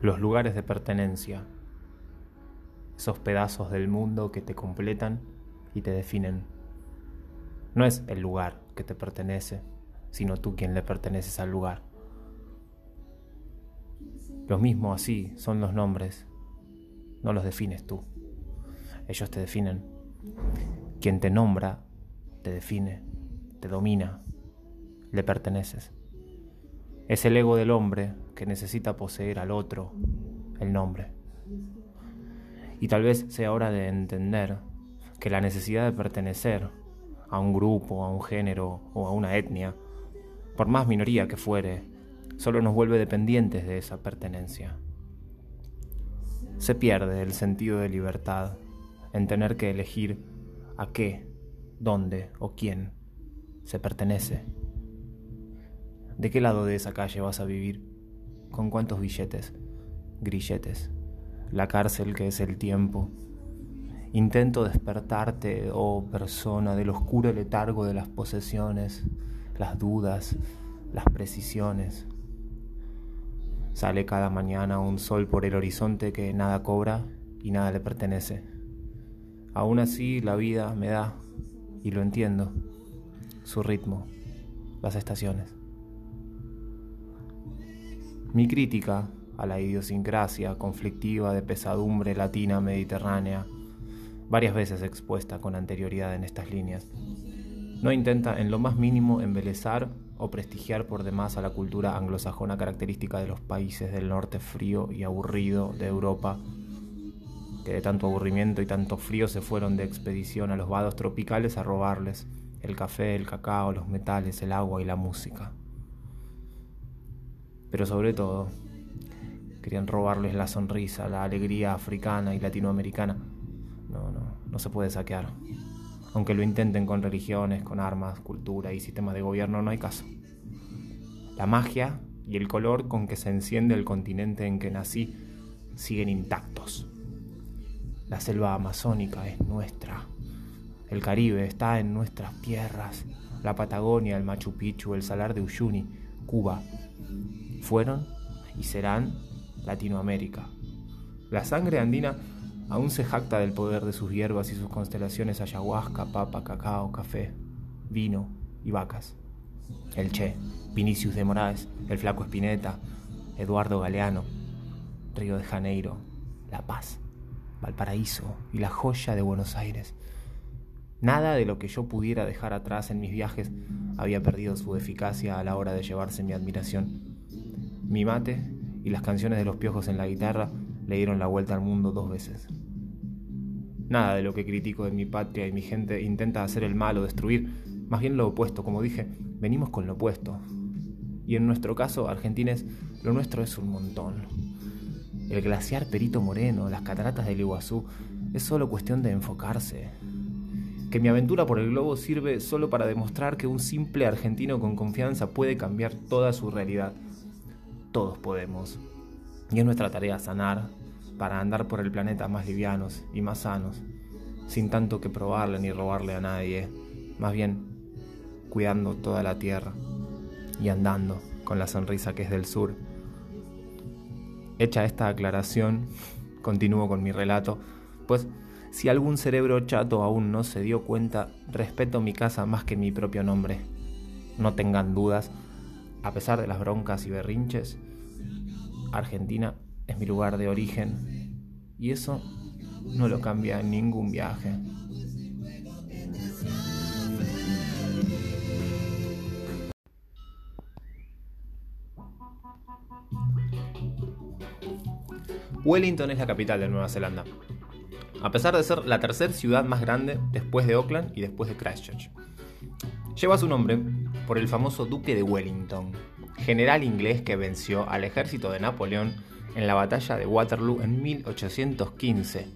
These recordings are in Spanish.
los lugares de pertenencia, esos pedazos del mundo que te completan y te definen. No es el lugar que te pertenece, sino tú quien le perteneces al lugar. Lo mismo así son los nombres, no los defines tú, ellos te definen. Quien te nombra, te define, te domina, le perteneces. Es el ego del hombre que necesita poseer al otro, el nombre. Y tal vez sea hora de entender que la necesidad de pertenecer a un grupo, a un género o a una etnia, por más minoría que fuere, solo nos vuelve dependientes de esa pertenencia. Se pierde el sentido de libertad en tener que elegir a qué, dónde o quién se pertenece. ¿De qué lado de esa calle vas a vivir? ¿Con cuántos billetes? Grilletes. La cárcel que es el tiempo. Intento despertarte, oh persona, del oscuro letargo de las posesiones, las dudas, las precisiones. Sale cada mañana un sol por el horizonte que nada cobra y nada le pertenece. Aún así la vida me da, y lo entiendo, su ritmo, las estaciones. Mi crítica a la idiosincrasia conflictiva de pesadumbre latina mediterránea, varias veces expuesta con anterioridad en estas líneas, no intenta en lo más mínimo embelezar o prestigiar por demás a la cultura anglosajona característica de los países del norte frío y aburrido de Europa, que de tanto aburrimiento y tanto frío se fueron de expedición a los vados tropicales a robarles el café, el cacao, los metales, el agua y la música pero sobre todo querían robarles la sonrisa, la alegría africana y latinoamericana. No, no, no se puede saquear. Aunque lo intenten con religiones, con armas, cultura y sistemas de gobierno, no hay caso. La magia y el color con que se enciende el continente en que nací siguen intactos. La selva amazónica es nuestra. El Caribe está en nuestras tierras. La Patagonia, el Machu Picchu, el Salar de Uyuni, Cuba, fueron y serán Latinoamérica. La sangre andina aún se jacta del poder de sus hierbas y sus constelaciones ayahuasca, papa, cacao, café, vino y vacas. El Che, Vinicius de Moraes, el Flaco Espineta, Eduardo Galeano, Río de Janeiro, La Paz, Valparaíso y la joya de Buenos Aires. Nada de lo que yo pudiera dejar atrás en mis viajes había perdido su eficacia a la hora de llevarse mi admiración mi mate y las canciones de los piojos en la guitarra le dieron la vuelta al mundo dos veces. Nada de lo que critico de mi patria y mi gente intenta hacer el mal o destruir, más bien lo opuesto, como dije, venimos con lo opuesto. Y en nuestro caso, argentines, lo nuestro es un montón. El glaciar Perito Moreno, las cataratas del Iguazú, es solo cuestión de enfocarse. Que mi aventura por el globo sirve solo para demostrar que un simple argentino con confianza puede cambiar toda su realidad todos podemos. Y es nuestra tarea sanar para andar por el planeta más livianos y más sanos, sin tanto que probarle ni robarle a nadie, más bien cuidando toda la tierra y andando con la sonrisa que es del sur. Hecha esta aclaración, continúo con mi relato, pues si algún cerebro chato aún no se dio cuenta, respeto mi casa más que mi propio nombre. No tengan dudas, a pesar de las broncas y berrinches, Argentina es mi lugar de origen y eso no lo cambia en ningún viaje. Wellington es la capital de Nueva Zelanda, a pesar de ser la tercera ciudad más grande después de Auckland y después de Christchurch. Lleva su nombre por el famoso Duque de Wellington, general inglés que venció al ejército de Napoleón en la batalla de Waterloo en 1815.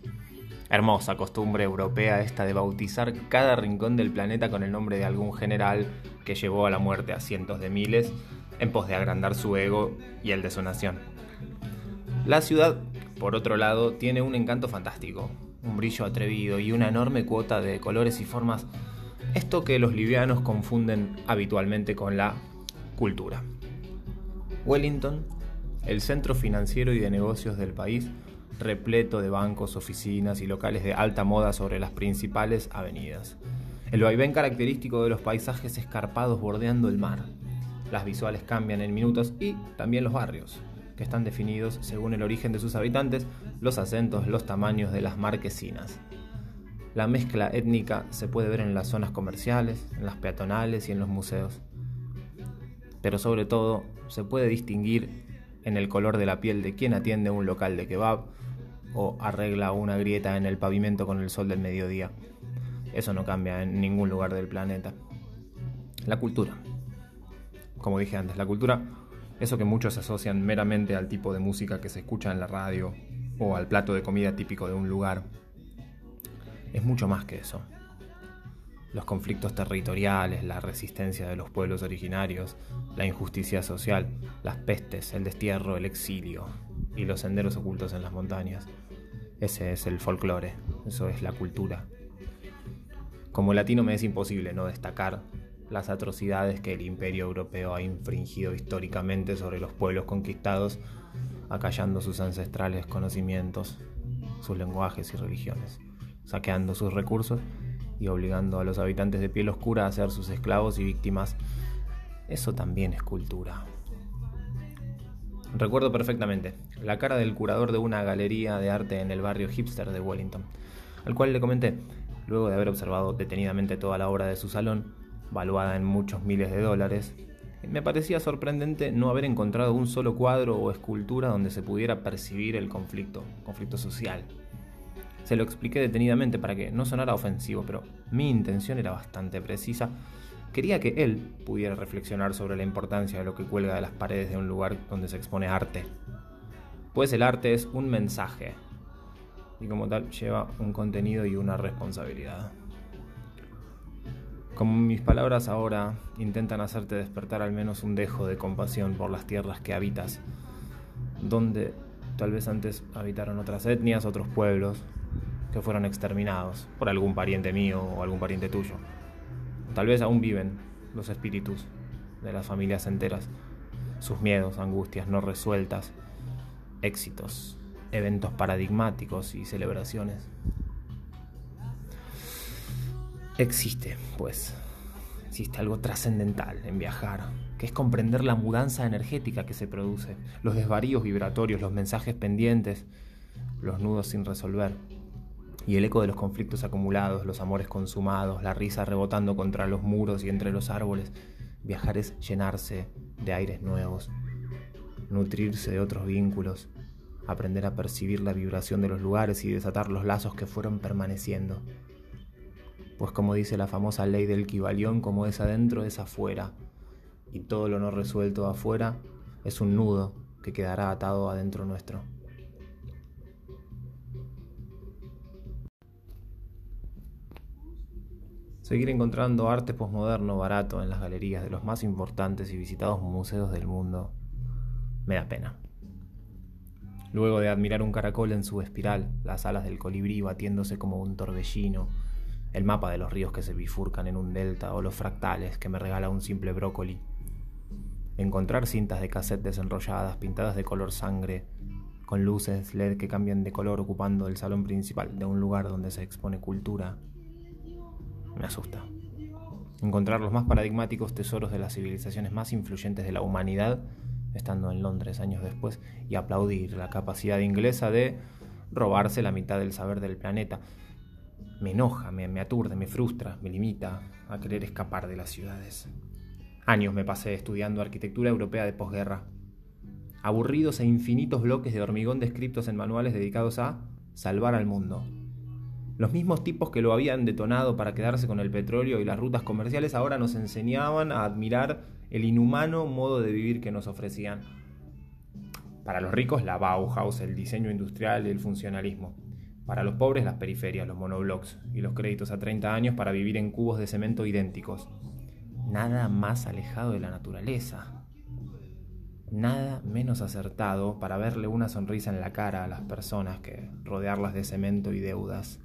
Hermosa costumbre europea esta de bautizar cada rincón del planeta con el nombre de algún general que llevó a la muerte a cientos de miles en pos de agrandar su ego y el de su nación. La ciudad, por otro lado, tiene un encanto fantástico, un brillo atrevido y una enorme cuota de colores y formas esto que los livianos confunden habitualmente con la cultura. Wellington el centro financiero y de negocios del país, repleto de bancos, oficinas y locales de alta moda sobre las principales avenidas. El vaivén característico de los paisajes escarpados bordeando el mar. Las visuales cambian en minutos y también los barrios, que están definidos según el origen de sus habitantes, los acentos, los tamaños de las marquesinas. La mezcla étnica se puede ver en las zonas comerciales, en las peatonales y en los museos. Pero sobre todo se puede distinguir en el color de la piel de quien atiende un local de kebab o arregla una grieta en el pavimento con el sol del mediodía. Eso no cambia en ningún lugar del planeta. La cultura. Como dije antes, la cultura, eso que muchos asocian meramente al tipo de música que se escucha en la radio o al plato de comida típico de un lugar es mucho más que eso. Los conflictos territoriales, la resistencia de los pueblos originarios, la injusticia social, las pestes, el destierro, el exilio y los senderos ocultos en las montañas. Ese es el folclore, eso es la cultura. Como latino me es imposible no destacar las atrocidades que el imperio europeo ha infringido históricamente sobre los pueblos conquistados, acallando sus ancestrales conocimientos, sus lenguajes y religiones saqueando sus recursos y obligando a los habitantes de piel oscura a ser sus esclavos y víctimas. Eso también es cultura. Recuerdo perfectamente la cara del curador de una galería de arte en el barrio hipster de Wellington, al cual le comenté, luego de haber observado detenidamente toda la obra de su salón, valuada en muchos miles de dólares, me parecía sorprendente no haber encontrado un solo cuadro o escultura donde se pudiera percibir el conflicto, conflicto social, se lo expliqué detenidamente para que no sonara ofensivo, pero mi intención era bastante precisa. Quería que él pudiera reflexionar sobre la importancia de lo que cuelga de las paredes de un lugar donde se expone arte. Pues el arte es un mensaje y como tal lleva un contenido y una responsabilidad. Como mis palabras ahora intentan hacerte despertar al menos un dejo de compasión por las tierras que habitas, donde tal vez antes habitaron otras etnias, otros pueblos, que fueron exterminados por algún pariente mío o algún pariente tuyo. Tal vez aún viven los espíritus de las familias enteras, sus miedos, angustias no resueltas, éxitos, eventos paradigmáticos y celebraciones. Existe, pues, existe algo trascendental en viajar, que es comprender la mudanza energética que se produce, los desvaríos vibratorios, los mensajes pendientes, los nudos sin resolver y el eco de los conflictos acumulados, los amores consumados, la risa rebotando contra los muros y entre los árboles. Viajar es llenarse de aires nuevos, nutrirse de otros vínculos, aprender a percibir la vibración de los lugares y desatar los lazos que fueron permaneciendo. Pues como dice la famosa ley del Kibalión, como es adentro es afuera, y todo lo no resuelto afuera es un nudo que quedará atado adentro nuestro. seguir encontrando arte posmoderno barato en las galerías de los más importantes y visitados museos del mundo me da pena. Luego de admirar un caracol en su espiral, las alas del colibrí batiéndose como un torbellino, el mapa de los ríos que se bifurcan en un delta o los fractales que me regala un simple brócoli, encontrar cintas de cassette desenrolladas pintadas de color sangre, con luces LED que cambian de color ocupando el salón principal de un lugar donde se expone cultura me asusta. Encontrar los más paradigmáticos tesoros de las civilizaciones más influyentes de la humanidad, estando en Londres años después, y aplaudir la capacidad inglesa de robarse la mitad del saber del planeta. Me enoja, me, aturde, me frustra, me limita a querer escapar de las ciudades. Años me pasé estudiando arquitectura europea de posguerra. Aburridos e infinitos bloques de hormigón descritos en manuales dedicados a salvar al mundo. Los mismos tipos que lo habían detonado para quedarse con el petróleo y las rutas comerciales ahora nos enseñaban a admirar el inhumano modo de vivir que nos ofrecían. Para los ricos la Bauhaus, el diseño industrial y el funcionalismo. Para los pobres las periferias, los monoblocks y los créditos a 30 años para vivir en cubos de cemento idénticos. Nada más alejado de la naturaleza. Nada menos acertado para verle una sonrisa en la cara a las personas que rodearlas de cemento y deudas.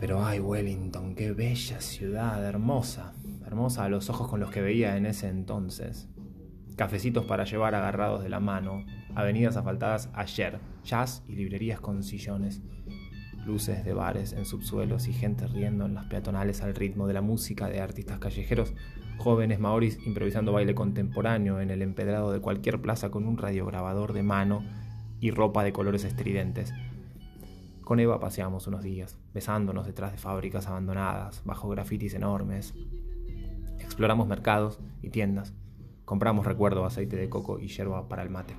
Pero ay, Wellington, qué bella ciudad, hermosa, hermosa a los ojos con los que veía en ese entonces. cafecitos para llevar agarrados de la mano, avenidas asfaltadas ayer, jazz y librerías con sillones, luces de bares en subsuelos y gente riendo en las peatonales al ritmo de la música de artistas callejeros, jóvenes maoris improvisando baile contemporáneo en el empedrado de cualquier plaza con un radiograbador de mano y ropa de colores estridentes. Con Eva paseamos unos días, besándonos detrás de fábricas abandonadas, bajo grafitis enormes. Exploramos mercados y tiendas. Compramos recuerdo aceite de coco y yerba para el mate.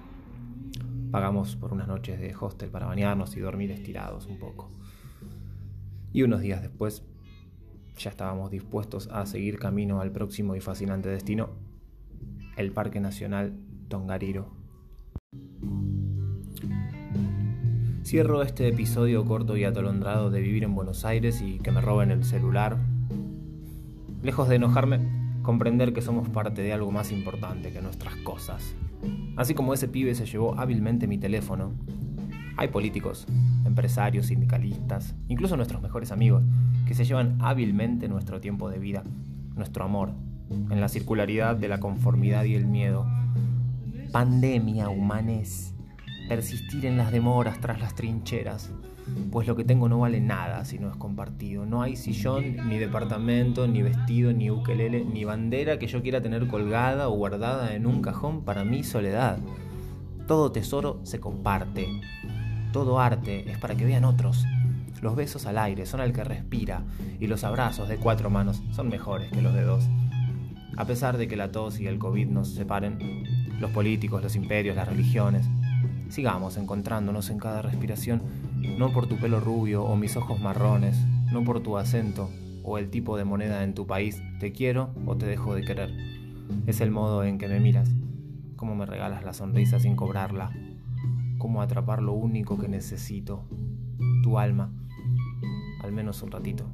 Pagamos por unas noches de hostel para bañarnos y dormir estirados un poco. Y unos días después ya estábamos dispuestos a seguir camino al próximo y fascinante destino, el Parque Nacional Tongariro. Cierro este episodio corto y atolondrado de vivir en Buenos Aires y que me roben el celular. Lejos de enojarme, comprender que somos parte de algo más importante que nuestras cosas. Así como ese pibe se llevó hábilmente mi teléfono, hay políticos, empresarios, sindicalistas, incluso nuestros mejores amigos, que se llevan hábilmente nuestro tiempo de vida, nuestro amor, en la circularidad de la conformidad y el miedo. Pandemia, humanes, persistir en las demoras tras las trincheras, pues lo que tengo no vale nada si no es compartido. No hay sillón, ni departamento, ni vestido, ni ukelele, ni bandera que yo quiera tener colgada o guardada en un cajón para mi soledad. Todo tesoro se comparte. Todo arte es para que vean otros. Los besos al aire son al que respira y los abrazos de cuatro manos son mejores que los de dos. A pesar de que la tos y el COVID nos separen, los políticos, los imperios, las religiones, sigamos encontrándonos en cada respiración, no por tu pelo rubio o mis ojos marrones, no por tu acento o el tipo de moneda en tu país, te quiero o te dejo de querer. Es el modo en que me miras, cómo me regalas la sonrisa sin cobrarla, cómo atrapar lo único que necesito, tu alma al menos un ratito.